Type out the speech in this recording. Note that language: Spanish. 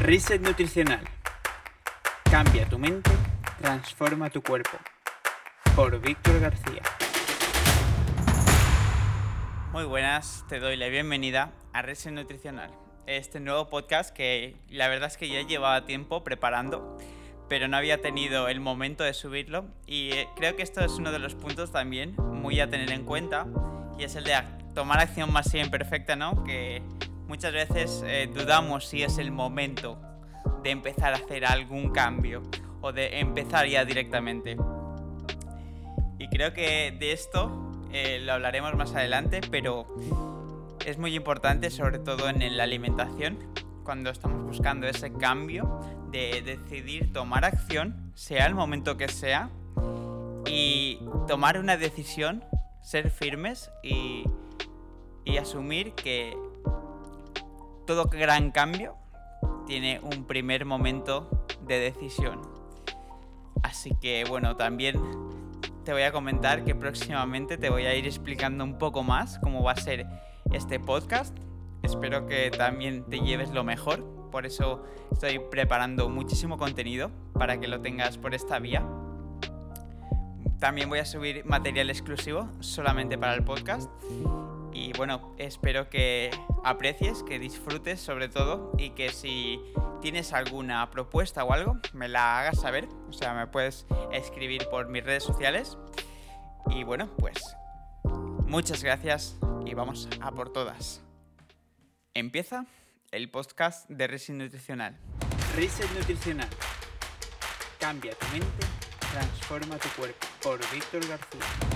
Reset Nutricional. Cambia tu mente, transforma tu cuerpo. Por Víctor García. Muy buenas, te doy la bienvenida a Reset Nutricional. Este nuevo podcast que la verdad es que ya llevaba tiempo preparando, pero no había tenido el momento de subirlo. Y eh, creo que esto es uno de los puntos también muy a tener en cuenta, y es el de tomar acción más imperfecta, ¿no? Que muchas veces eh, dudamos si es el momento de empezar a hacer algún cambio o de empezar ya directamente. Y creo que de esto eh, lo hablaremos más adelante, pero es muy importante, sobre todo en la alimentación, cuando estamos buscando ese cambio de decidir tomar acción, sea el momento que sea, y tomar una decisión, ser firmes y, y asumir que todo gran cambio tiene un primer momento de decisión. Así que bueno, también te voy a comentar que próximamente te voy a ir explicando un poco más cómo va a ser este podcast. Espero que también te lleves lo mejor. Por eso estoy preparando muchísimo contenido para que lo tengas por esta vía. También voy a subir material exclusivo solamente para el podcast y bueno, espero que aprecies, que disfrutes sobre todo y que si tienes alguna propuesta o algo, me la hagas saber. O sea, me puedes escribir por mis redes sociales. Y bueno, pues muchas gracias y vamos a por todas. Empieza el podcast de Reset Nutricional. Reset Nutricional. Cambia tu mente, transforma tu cuerpo. Por Víctor García.